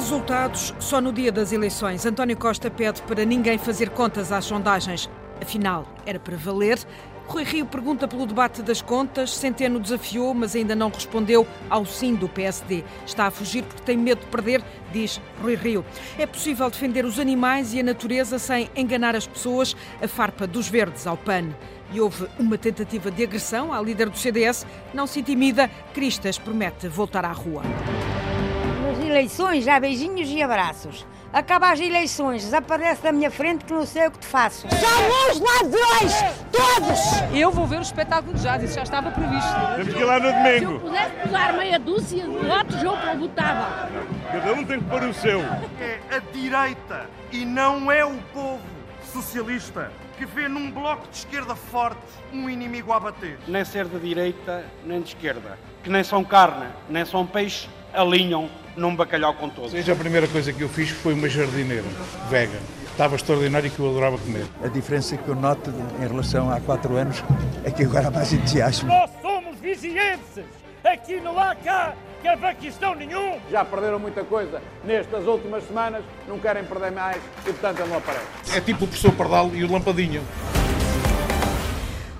Resultados só no dia das eleições. António Costa pede para ninguém fazer contas às sondagens. Afinal, era para valer. Rui Rio pergunta pelo debate das contas. Centeno desafiou, mas ainda não respondeu ao sim do PSD. Está a fugir porque tem medo de perder, diz Rui Rio. É possível defender os animais e a natureza sem enganar as pessoas. A farpa dos verdes ao PAN. E houve uma tentativa de agressão à líder do CDS. Não se intimida. Cristas promete voltar à rua eleições, já beijinhos e abraços. Acaba as eleições, desaparece da minha frente que não sei o que te faço. São os ladrões, todos! Eu vou ver o espetáculo de jazz, isso já estava previsto. Temos que ir lá no domingo. Se eu pudesse usar meia dúzia de votos, eu votava. Cada um tem que pôr o seu. É a direita e não é o povo socialista que vê num bloco de esquerda forte um inimigo a bater. Nem ser de direita, nem de esquerda. Que nem são carne, nem são peixe, alinham num bacalhau com todos. Seja a primeira coisa que eu fiz foi uma jardineira vegan. Estava extraordinário e que eu adorava comer. A diferença que eu noto em relação a quatro anos é que agora há mais entusiasmo. Nós somos vigienses! Aqui não há cá cavaquistão nenhum! Já perderam muita coisa nestas últimas semanas, não querem perder mais e, portanto, ele não aparece. É tipo o professor Pardal e o Lampadinho.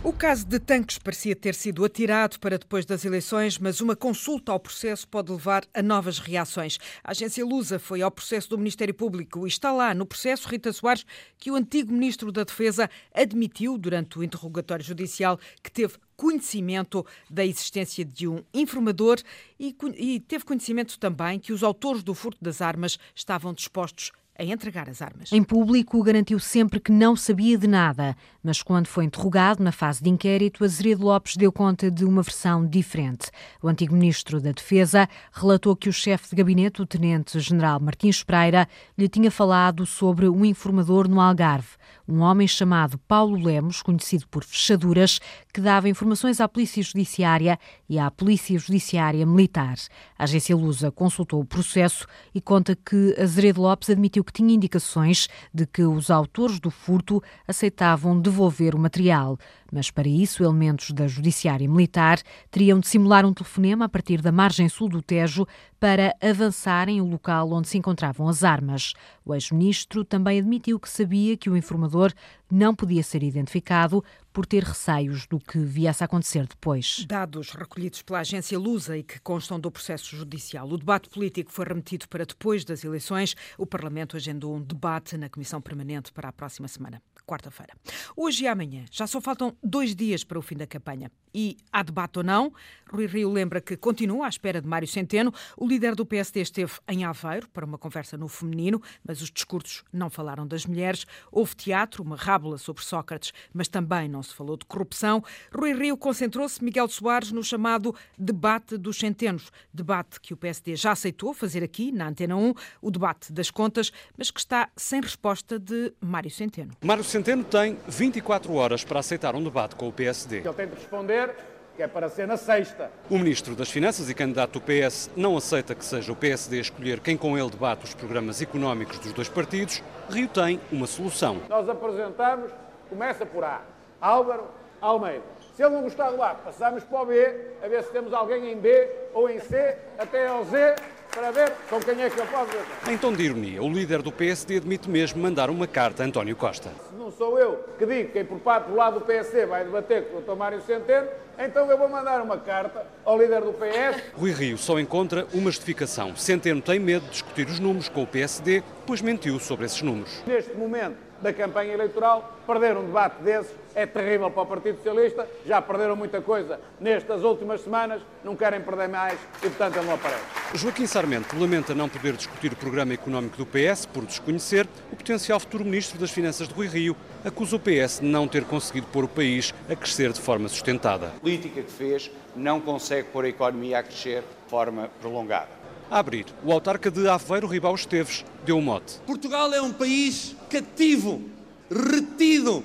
O caso de Tanques parecia ter sido atirado para depois das eleições, mas uma consulta ao processo pode levar a novas reações. A agência Lusa foi ao processo do Ministério Público e está lá no processo Rita Soares que o antigo Ministro da Defesa admitiu durante o interrogatório judicial que teve conhecimento da existência de um informador e, e teve conhecimento também que os autores do furto das armas estavam dispostos a entregar as armas. Em público, garantiu sempre que não sabia de nada, mas quando foi interrogado na fase de inquérito, Azeredo Lopes deu conta de uma versão diferente. O antigo ministro da Defesa relatou que o chefe de gabinete, o tenente-general Martins Pereira, lhe tinha falado sobre um informador no Algarve um homem chamado Paulo Lemos, conhecido por fechaduras, que dava informações à Polícia Judiciária e à Polícia Judiciária Militar. A agência Lusa consultou o processo e conta que Azeredo Lopes admitiu que tinha indicações de que os autores do furto aceitavam devolver o material. Mas para isso elementos da Judiciária Militar teriam de simular um telefonema a partir da margem sul do Tejo para avançarem o local onde se encontravam as armas. O ex-ministro também admitiu que sabia que o informador não podia ser identificado por ter receios do que viesse a acontecer depois. Dados recolhidos pela agência Lusa e que constam do processo judicial. O debate político foi remetido para depois das eleições. O Parlamento agendou um debate na Comissão Permanente para a próxima semana quarta-feira. Hoje e amanhã já só faltam dois dias para o fim da campanha. E há debate ou não? Rui Rio lembra que continua à espera de Mário Centeno. O líder do PSD esteve em Aveiro para uma conversa no feminino, mas os discursos não falaram das mulheres. Houve teatro, uma rábula sobre Sócrates, mas também não se falou de corrupção. Rui Rio concentrou-se, Miguel Soares, no chamado debate dos centenos. Debate que o PSD já aceitou fazer aqui, na Antena 1, o debate das contas, mas que está sem resposta de Mário Centeno. Mário Centeno tem 24 horas para aceitar um debate com o PSD. Ele tem de responder que é para ser na sexta. O Ministro das Finanças e candidato do PS não aceita que seja o PSD a escolher quem com ele debate os programas económicos dos dois partidos. Rio tem uma solução. Nós apresentamos, começa por A, Álvaro Almeida. Se ele não gostar do A, passamos para o B, a ver se temos alguém em B ou em C, até ao Z, para ver com quem é que eu posso ver. Em tom de ironia, o líder do PSD admite mesmo mandar uma carta a António Costa. Se não sou eu que digo quem por parte do lado do PSD vai debater com o Dr. Mário Centeno, então eu vou mandar uma carta ao líder do PS. Rui Rio só encontra uma justificação. Centeno tem medo de discutir os números com o PSD, pois mentiu sobre esses números. Neste momento da campanha eleitoral, perder um debate desses é terrível para o Partido Socialista, já perderam muita coisa nestas últimas semanas, não querem perder mais e, portanto, ele não aparece. Joaquim Sarmento lamenta não poder discutir o programa económico do PS por desconhecer o potencial futuro Ministro das Finanças de Rui Rio. Acusa o PS de não ter conseguido pôr o país a crescer de forma sustentada. A política que fez não consegue pôr a economia a crescer de forma prolongada. A abrir, o autarca de Aveiro, Ribal Esteves, deu um mote. Portugal é um país cativo, retido,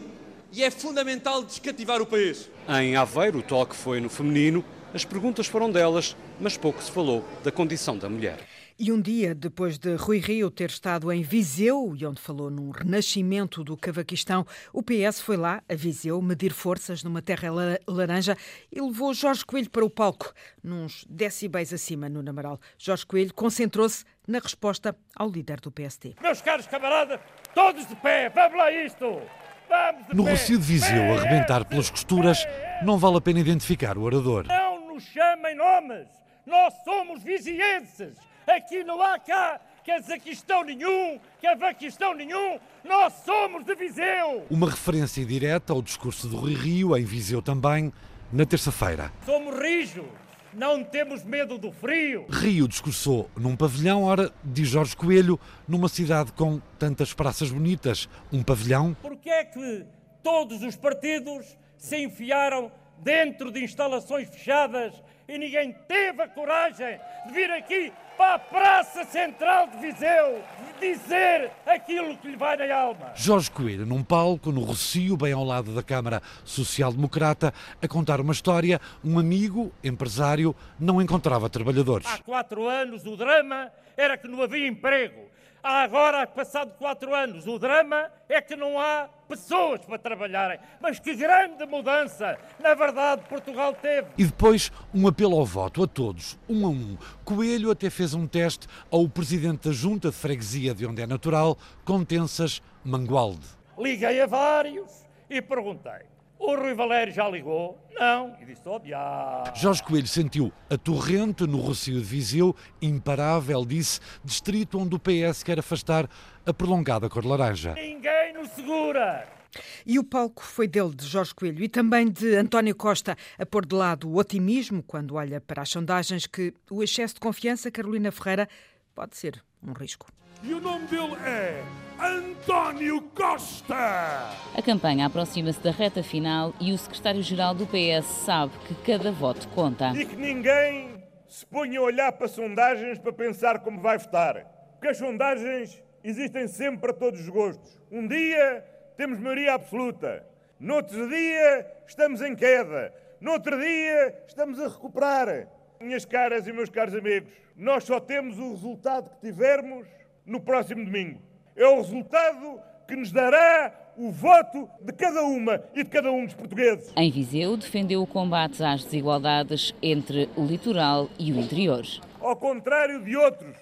e é fundamental descativar o país. Em Aveiro, o toque foi no feminino, As perguntas foram delas, mas pouco se falou da condição da mulher. E um dia depois de Rui Rio ter estado em Viseu, e onde falou num renascimento do Cavaquistão, o PS foi lá, a Viseu, medir forças numa terra laranja e levou Jorge Coelho para o palco, nos decibéis acima no Namaral. Jorge Coelho concentrou-se na resposta ao líder do PST. Meus caros camaradas, todos de pé, vamos lá isto! Vamos no Rocio de Viseu, a arrebentar pelas costuras, não vale a pena identificar o orador. Não nos chamem nomes, nós somos vizienses Aqui não há cá Cazaquistão nenhum, Cavaquistão nenhum, nós somos de Viseu! Uma referência direta ao discurso do Rui Rio, em Viseu também, na terça-feira. Somos rijos, não temos medo do frio. Rio discursou num pavilhão, ora, diz Jorge Coelho, numa cidade com tantas praças bonitas, um pavilhão. Porquê é que todos os partidos se enfiaram dentro de instalações fechadas e ninguém teve a coragem de vir aqui para a Praça Central de Viseu dizer aquilo que lhe vai na alma. Jorge Coelho, num palco, no Rocio, bem ao lado da Câmara Social Democrata, a contar uma história. Um amigo, empresário, não encontrava trabalhadores. Há quatro anos o drama era que não havia emprego. Há agora, passado quatro anos, o drama é que não há pessoas para trabalharem. Mas que grande mudança, na verdade, Portugal teve. E depois um apelo ao voto a todos, um a um. Coelho até fez um teste ao presidente da Junta de Freguesia, de onde é natural, Contensas Mangualde. Liguei a vários e perguntei: o Rui Valério já ligou? Não. E disse, oh, Jorge Coelho sentiu a torrente no Rocio de Viseu, imparável, disse, distrito onde o PS quer afastar a prolongada cor laranja. Ninguém nos segura. E o palco foi dele, de Jorge Coelho, e também de António Costa, a pôr de lado o otimismo quando olha para as sondagens que o excesso de confiança, Carolina Ferreira, pode ser um risco. E o nome dele é António Costa! A campanha aproxima-se da reta final e o secretário-geral do PS sabe que cada voto conta. E que ninguém se ponha a olhar para sondagens para pensar como vai votar. Porque as sondagens existem sempre para todos os gostos. Um dia temos maioria absoluta. Noutro dia estamos em queda. Noutro dia estamos a recuperar. Minhas caras e meus caros amigos, nós só temos o resultado que tivermos no próximo domingo. É o resultado que nos dará o voto de cada uma e de cada um dos portugueses. Em Viseu, defendeu o combate às desigualdades entre o litoral e o interior. Ao contrário de outros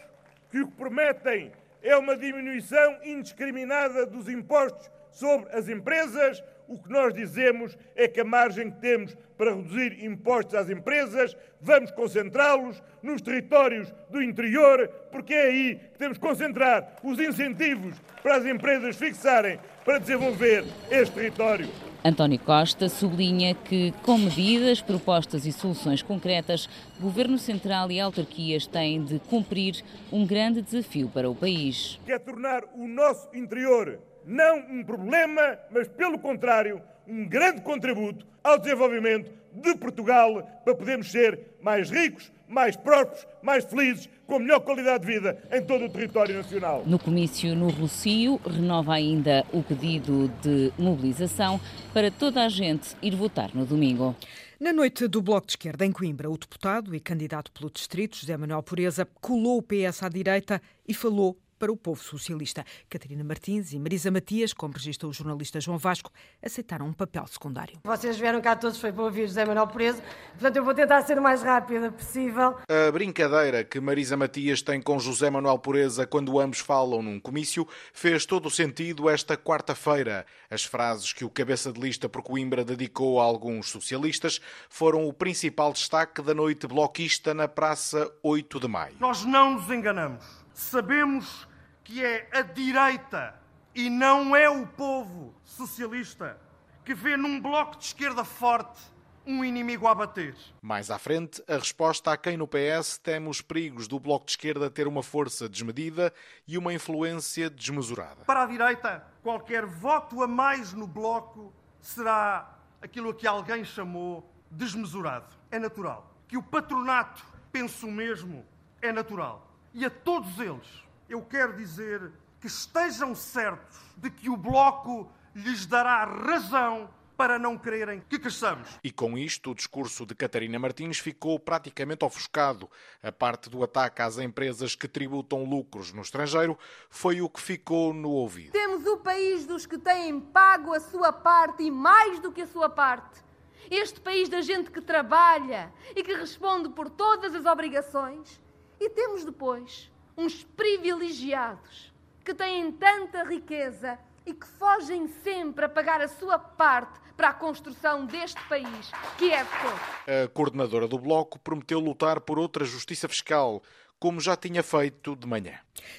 que o que prometem é uma diminuição indiscriminada dos impostos sobre as empresas, o que nós dizemos é que a margem que temos para reduzir impostos às empresas, vamos concentrá-los nos territórios do interior, porque é aí que temos que concentrar os incentivos para as empresas fixarem para desenvolver este território. António Costa sublinha que, com medidas, propostas e soluções concretas, Governo Central e autarquias têm de cumprir um grande desafio para o país. Quer tornar o nosso interior não um problema, mas pelo contrário, um grande contributo ao desenvolvimento de Portugal para podermos ser mais ricos, mais prósperos, mais felizes, com melhor qualidade de vida em todo o território nacional. No comício no Rocio, renova ainda o pedido de mobilização para toda a gente ir votar no domingo. Na noite do Bloco de Esquerda, em Coimbra, o deputado e candidato pelo distrito, José Manuel Pureza, colou o PS à direita e falou para o povo socialista. Catarina Martins e Marisa Matias, como registra o jornalista João Vasco, aceitaram um papel secundário. Vocês vieram cá todos, foi para ouvir José Manuel Preso, portanto eu vou tentar ser o mais rápida possível. A brincadeira que Marisa Matias tem com José Manuel Pureza quando ambos falam num comício fez todo o sentido esta quarta-feira. As frases que o cabeça de lista por Coimbra dedicou a alguns socialistas foram o principal destaque da noite bloquista na Praça 8 de Maio. Nós não nos enganamos. Sabemos que é a direita e não é o povo socialista que vê num bloco de esquerda forte um inimigo a bater. Mais à frente, a resposta a quem no PS teme os perigos do bloco de esquerda ter uma força desmedida e uma influência desmesurada. Para a direita, qualquer voto a mais no bloco será aquilo a que alguém chamou desmesurado. É natural. Que o patronato pense o mesmo é natural. E a todos eles eu quero dizer que estejam certos de que o Bloco lhes dará razão para não quererem que cresçamos. E com isto, o discurso de Catarina Martins ficou praticamente ofuscado. A parte do ataque às empresas que tributam lucros no estrangeiro foi o que ficou no ouvido. Temos o país dos que têm pago a sua parte e mais do que a sua parte. Este país da gente que trabalha e que responde por todas as obrigações. E temos depois uns privilegiados que têm tanta riqueza e que fogem sempre a pagar a sua parte para a construção deste país, que é de todos. A coordenadora do Bloco prometeu lutar por outra justiça fiscal, como já tinha feito de manhã.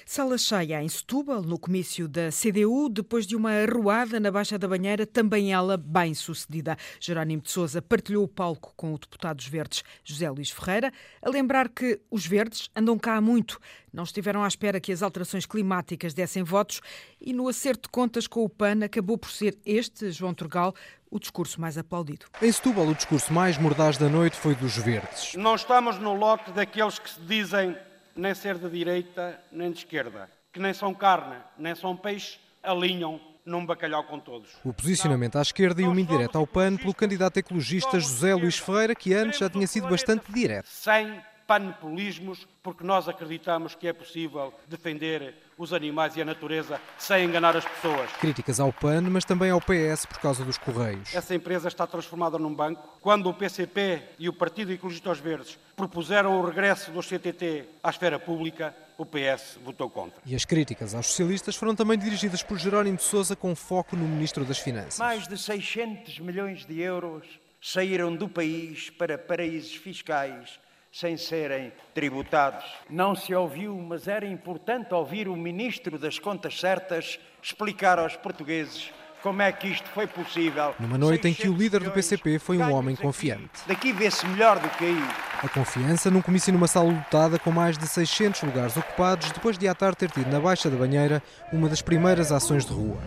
Sala cheia em Setúbal, no comício da CDU, depois de uma arruada na Baixa da Banheira, também ela bem sucedida. Jerónimo de Sousa partilhou o palco com o deputado dos Verdes, José Luís Ferreira, a lembrar que os Verdes andam cá há muito, não estiveram à espera que as alterações climáticas dessem votos e no acerto de contas com o PAN acabou por ser este, João Turgal, o discurso mais aplaudido. Em Setúbal, o discurso mais mordaz da noite foi dos Verdes. Não estamos no lote daqueles que se dizem nem ser de direita nem de esquerda, que nem são carne, nem são peixe, alinham num bacalhau com todos. O posicionamento à esquerda e uma indireta ao PAN pelo candidato ecologista José Luís Ferreira, que antes já tinha sido bastante direto. Sem panepolismos, porque nós acreditamos que é possível defender os animais e a natureza sem enganar as pessoas. Críticas ao PAN, mas também ao PS por causa dos Correios. Essa empresa está transformada num banco. Quando o PCP e o Partido Ecologista aos Verdes propuseram o regresso do CTT à esfera pública, o PS votou contra. E as críticas aos socialistas foram também dirigidas por Jerónimo de Sousa com foco no Ministro das Finanças. Mais de 600 milhões de euros saíram do país para paraísos fiscais sem serem tributados. Não se ouviu, mas era importante ouvir o Ministro das Contas Certas explicar aos portugueses como é que isto foi possível. Numa noite em que o líder do PCP foi um homem confiante. Daqui vê-se melhor do que aí. A confiança num comício numa sala lotada com mais de 600 lugares ocupados, depois de à tarde ter tido na Baixa da Banheira uma das primeiras ações de rua.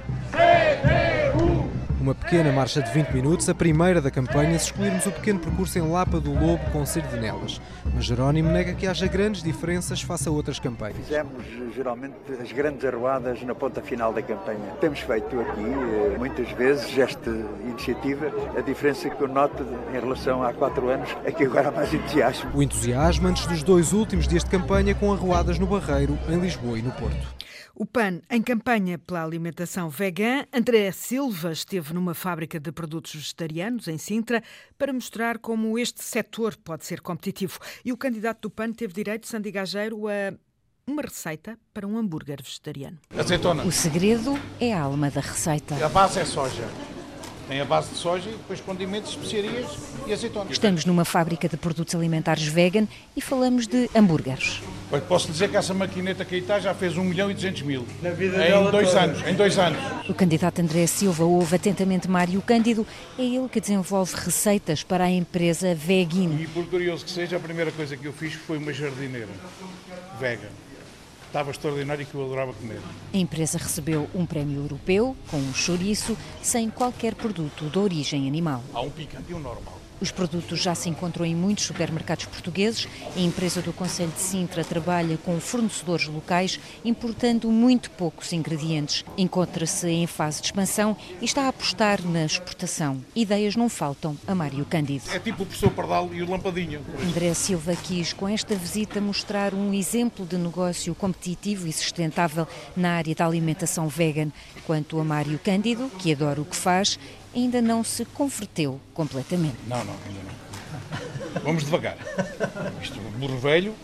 Uma pequena marcha de 20 minutos, a primeira da campanha, se excluirmos o pequeno percurso em Lapa do Lobo com Serdinelas. Mas Jerónimo nega que haja grandes diferenças face a outras campanhas. Fizemos geralmente as grandes arruadas na ponta final da campanha. Temos feito aqui muitas vezes esta iniciativa. A diferença que eu noto em relação a há quatro anos é que agora há mais entusiasmo. O entusiasmo antes dos dois últimos dias de campanha com arruadas no Barreiro, em Lisboa e no Porto. O PAN, em campanha pela alimentação vegana, André Silva esteve numa fábrica de produtos vegetarianos em Sintra para mostrar como este setor pode ser competitivo. E o candidato do PAN teve direito, Sandy Gageiro, a uma receita para um hambúrguer vegetariano. Azeitona. O segredo é a alma da receita. A base é soja. Tem a base de soja, depois condimentos, especiarias e azeitona. Estamos numa fábrica de produtos alimentares vegan e falamos de hambúrgueres. Olha, posso dizer que essa maquineta que aí está já fez 1 milhão e 200 mil. Na vida em dois toda. anos. Em dois anos. O candidato André Silva ouve atentamente Mário Cândido. É ele que desenvolve receitas para a empresa Vegin. E por curioso que seja, a primeira coisa que eu fiz foi uma jardineira vegan. Estava extraordinário que eu adorava comer. A empresa recebeu um prémio europeu com um chouriço sem qualquer produto de origem animal. Há um picante e um normal. Os produtos já se encontram em muitos supermercados portugueses. A empresa do Conselho de Sintra trabalha com fornecedores locais, importando muito poucos ingredientes. Encontra-se em fase de expansão e está a apostar na exportação. Ideias não faltam a Mário Cândido. É tipo o professor Pardal e o Lampadinho. André Silva quis, com esta visita, mostrar um exemplo de negócio competitivo e sustentável na área da alimentação vegan. Quanto a Mário Cândido, que adora o que faz, ainda não se converteu completamente. Não, não, ainda não. Vamos devagar. Isto, burro velho.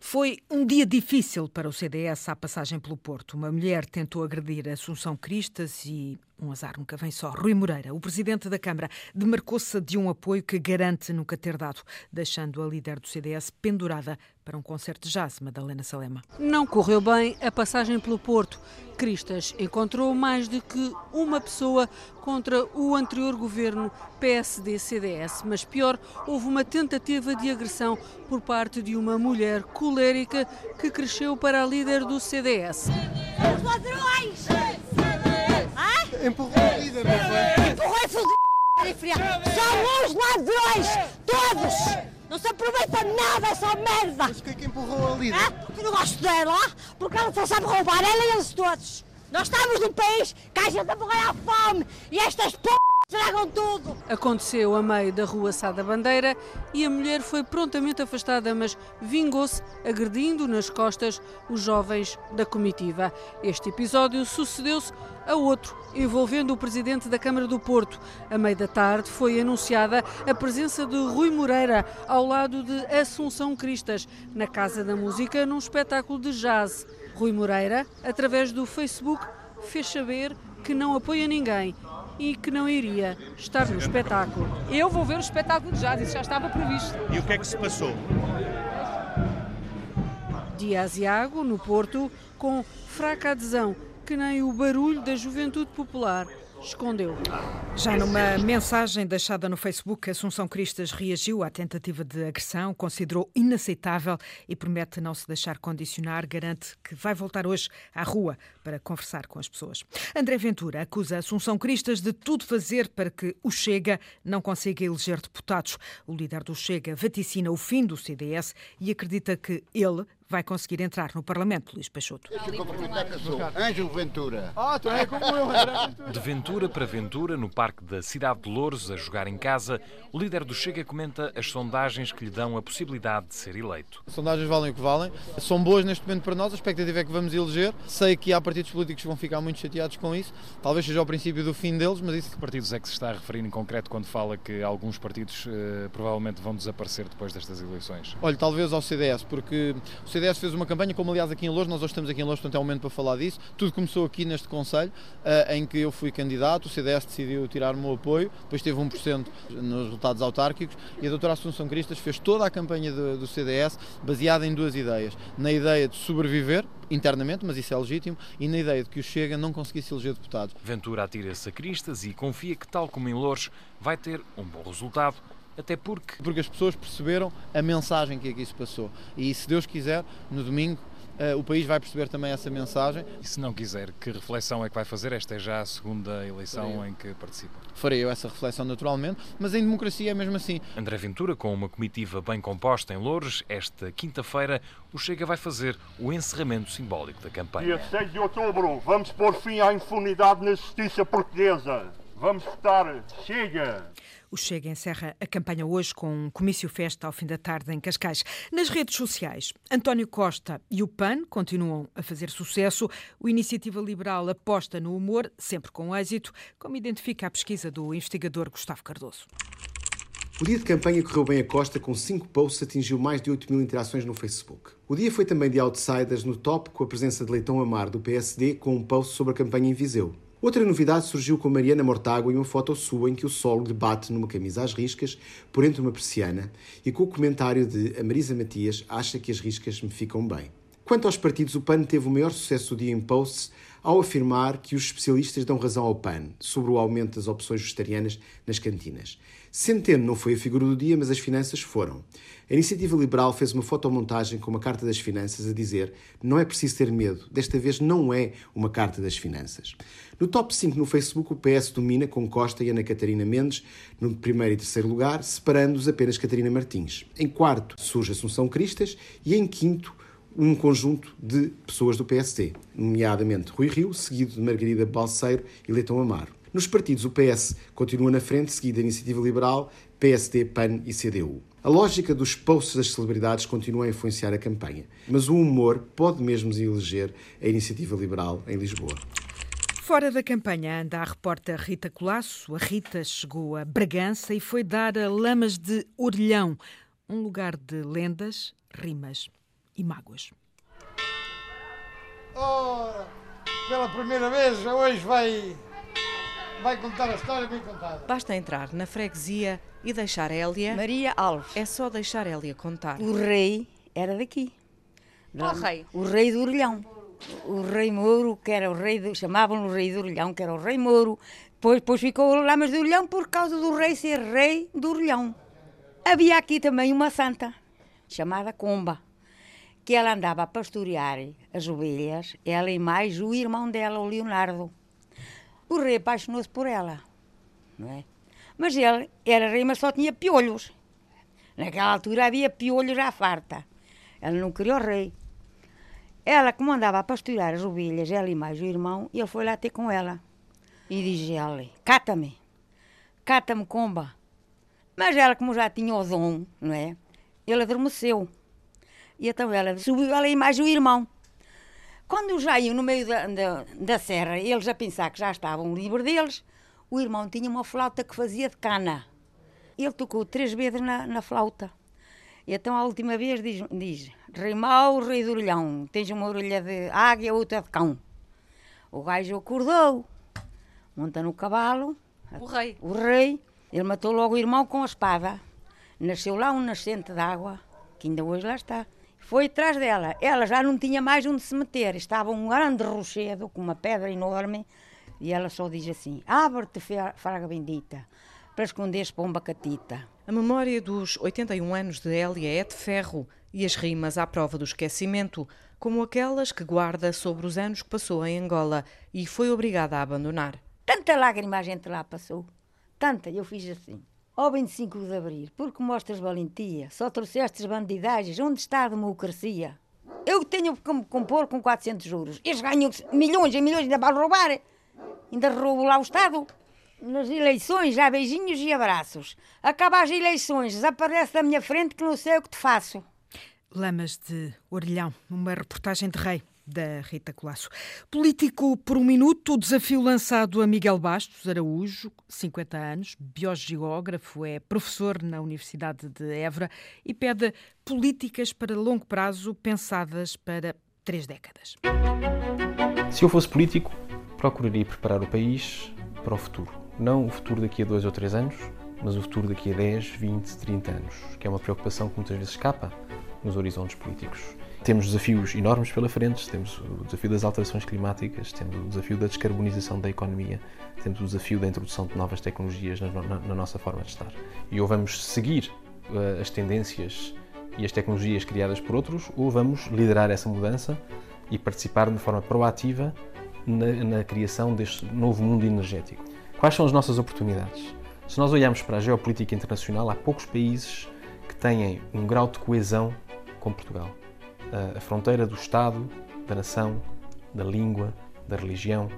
Foi um dia difícil para o CDS à passagem pelo Porto. Uma mulher tentou agredir Assunção Cristas e um azar nunca vem só. Rui Moreira, o presidente da Câmara, demarcou-se de um apoio que garante nunca ter dado, deixando a líder do CDS pendurada para um concerto de jazz, Madalena Salema. Não correu bem a passagem pelo Porto. Cristas encontrou mais do que uma pessoa contra o anterior governo PSD-CDS, mas pior, houve uma tentativa de agressão por parte de uma mulher colérica que cresceu para a líder do CDS. Os ladrões! Empurrou a líder, não foi? Empurrou esse São os ladrões! Todos! Não se aproveita nada, só merda! Mas quem é que empurrou a líder? Ah, porque não gosto dela, porque ela só sabe roubar, ela e eles todos! Nós estamos num país que a gente a morrer à fome e estas p estragam tudo. Aconteceu a meio da rua Sada Bandeira e a mulher foi prontamente afastada, mas vingou-se agredindo nas costas os jovens da comitiva. Este episódio sucedeu-se a outro, envolvendo o presidente da Câmara do Porto. A meio da tarde foi anunciada a presença de Rui Moreira ao lado de Assunção Cristas, na Casa da Música, num espetáculo de jazz. Rui Moreira, através do Facebook, fez saber que não apoia ninguém e que não iria estar no espetáculo. Eu vou ver o espetáculo de jazz, isso já estava previsto. E o que é que se passou? Dias Iago, no Porto, com fraca adesão que nem o barulho da juventude popular escondeu. Já numa mensagem deixada no Facebook, Assunção Cristas reagiu à tentativa de agressão, considerou inaceitável e promete não se deixar condicionar. Garante que vai voltar hoje à rua para conversar com as pessoas. André Ventura acusa Assunção Cristas de tudo fazer para que o Chega não consiga eleger deputados. O líder do Chega vaticina o fim do CDS e acredita que ele vai conseguir entrar no Parlamento, Luís Peixoto. Ângelo Ventura. Ah, tu é como eu, André De Ventura para Ventura, no Parque da Cidade de Louros, a jogar em casa, o líder do Chega comenta as sondagens que lhe dão a possibilidade de ser eleito. As sondagens valem o que valem. São boas neste momento para nós, a expectativa é que vamos eleger. Sei que há partidos políticos que vão ficar muito chateados com isso. Talvez seja o princípio do fim deles, mas isso... Que partidos é que se está a referir em concreto quando fala que alguns partidos eh, provavelmente vão desaparecer depois destas eleições? Olha, talvez ao CDS, porque o CDS fez uma campanha, como aliás aqui em Louros, nós hoje estamos aqui em Louros, portanto é um momento para falar disso. Tudo começou aqui neste Conselho, uh, em que eu fui candidato, o CDS decidiu tirar o meu apoio, depois teve 1% nos resultados autárquicos e a doutora Assunção Cristas fez toda a campanha do, do CDS baseada em duas ideias. Na ideia de sobreviver, internamente, mas isso é legítimo, e na ideia de que o Chega não conseguisse eleger deputados. Ventura atira-se a Cristas e confia que, tal como em Louros, vai ter um bom resultado até porque... Porque as pessoas perceberam a mensagem que aqui se passou. E se Deus quiser, no domingo, uh, o país vai perceber também essa mensagem. E se não quiser, que reflexão é que vai fazer? Esta é já a segunda eleição em que participa. Farei eu essa reflexão naturalmente, mas em democracia é mesmo assim. André Ventura, com uma comitiva bem composta em Louros, esta quinta-feira, o Chega vai fazer o encerramento simbólico da campanha. Dia 6 de outubro, vamos pôr fim à impunidade na justiça portuguesa. Vamos votar. Chega! O Chega encerra a campanha hoje com um comício-festa ao fim da tarde em Cascais. Nas redes sociais, António Costa e o PAN continuam a fazer sucesso. O Iniciativa Liberal aposta no humor, sempre com êxito, como identifica a pesquisa do investigador Gustavo Cardoso. O dia de campanha correu bem a Costa, com cinco posts atingiu mais de 8 mil interações no Facebook. O dia foi também de outsiders no top, com a presença de Leitão Amar, do PSD, com um post sobre a campanha em Viseu. Outra novidade surgiu com Mariana Mortágua e uma foto sua em que o solo lhe bate numa camisa às riscas, por entre uma persiana, e com o comentário de a Marisa Matias acha que as riscas me ficam bem. Quanto aos partidos, o PAN teve o maior sucesso do dia em posts ao afirmar que os especialistas dão razão ao PAN sobre o aumento das opções vegetarianas nas cantinas. Centeno não foi a figura do dia, mas as finanças foram. A Iniciativa Liberal fez uma fotomontagem com uma carta das finanças a dizer não é preciso ter medo, desta vez não é uma carta das finanças. No top 5 no Facebook, o PS domina com Costa e Ana Catarina Mendes no primeiro e terceiro lugar, separando-os apenas Catarina Martins. Em quarto surge Assunção Cristas e em quinto um conjunto de pessoas do PSD, nomeadamente Rui Rio, seguido de Margarida Balseiro e Leitão Amaro. Nos partidos, o PS continua na frente, seguido da Iniciativa Liberal, PSD, PAN e CDU. A lógica dos posts das celebridades continua a influenciar a campanha, mas o humor pode mesmo eleger a iniciativa liberal em Lisboa. Fora da campanha anda a repórter Rita Colasso. A Rita chegou a Bragança e foi dar a Lamas de Orelhão, um lugar de lendas, rimas e mágoas. Ora, pela primeira vez hoje vai vai contar a história bem contada. Basta entrar na freguesia e deixar Hélia. Maria Alves. É só deixar Hélia contar. O rei era daqui. Qual rei? O rei do Orelhão. O rei Mouro, que era o rei, do, chamavam o rei do Orelhão, que era o rei Mouro. Depois, depois ficou o Lamas do Orelhão por causa do rei ser rei do Orelhão. Havia aqui também uma santa, chamada Comba, que ela andava a pastorear as ovelhas, ela e mais o irmão dela, o Leonardo. O rei apaixonou-se por ela, não é? Mas ele era rei, mas só tinha piolhos. Naquela altura havia piolhos à farta. Ela não queria o rei. Ela, como andava a pastorear as ovelhas, ela e mais o irmão, ele foi lá ter com ela. E diz ela, cata-me. cata-me comba. Mas ela, como já tinha o dom, não é? Ele adormeceu. E então ela subiu ela e mais o irmão. Quando já iam no meio da, da, da serra, eles a pensar que já estavam livres deles, o irmão tinha uma flauta que fazia de cana. Ele tocou três vezes na, na flauta. E então a última vez diz, diz Rei mau, rei do orelhão, tens uma orelha de águia, outra de cão. O gajo acordou, monta no cavalo. O rei. O rei. Ele matou logo o irmão com a espada. Nasceu lá um nascente de água, que ainda hoje lá está. Foi atrás dela. Ela já não tinha mais onde se meter. Estava um grande rochedo com uma pedra enorme. E ela só diz assim: Abre-te, fraga bendita, para esconderes pomba catita. A memória dos 81 anos de Hélia é de ferro e as rimas à prova do esquecimento, como aquelas que guarda sobre os anos que passou em Angola e foi obrigada a abandonar. Tanta lágrima a gente lá passou. Tanta, eu fiz assim. Oh, 25 de Abril, porque mostras valentia, só trouxestes bandidagens, onde está a democracia? Eu tenho que me compor com 400 juros. Eles ganham milhões e milhões ainda para roubar. Ainda roubo lá o Estado. Nas eleições já beijinhos e abraços. Acaba as eleições, desaparece da minha frente que não sei o que te faço. Lamas de Orelhão, uma reportagem de Rei da Rita Colasso. Político por um minuto, o desafio lançado a Miguel Bastos Araújo, 50 anos, biogeógrafo, é professor na Universidade de Évora e pede políticas para longo prazo pensadas para três décadas. Se eu fosse político, procuraria preparar o país para o futuro. Não o futuro daqui a dois ou três anos, mas o futuro daqui a 10, 20, 30 anos, que é uma preocupação que muitas vezes escapa nos horizontes políticos. Temos desafios enormes pela frente, temos o desafio das alterações climáticas, temos o desafio da descarbonização da economia, temos o desafio da introdução de novas tecnologias na, na, na nossa forma de estar. E ou vamos seguir uh, as tendências e as tecnologias criadas por outros, ou vamos liderar essa mudança e participar de forma proativa na, na criação deste novo mundo energético. Quais são as nossas oportunidades? Se nós olharmos para a geopolítica internacional, há poucos países que têm um grau de coesão com Portugal a fronteira do Estado, da nação, da língua, da religião,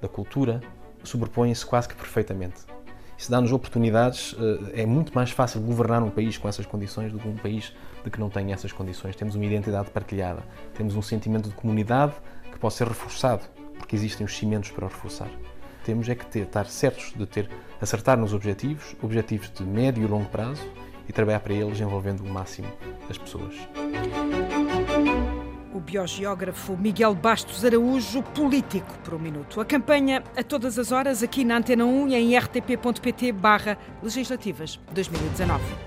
da cultura, sobrepõem-se quase que perfeitamente. Isso dá-nos oportunidades, eh, é muito mais fácil governar um país com essas condições do que um país de que não tem essas condições. Temos uma identidade partilhada, temos um sentimento de comunidade que pode ser reforçado, porque existem os cimentos para o reforçar. Temos é que ter, estar certos de ter, acertar nos objetivos, objetivos de médio e longo prazo, e trabalhar para eles envolvendo o máximo das pessoas biogeógrafo Miguel Bastos Araújo, político por um minuto. A campanha a todas as horas aqui na Antena 1 e em rtp.pt barra legislativas 2019.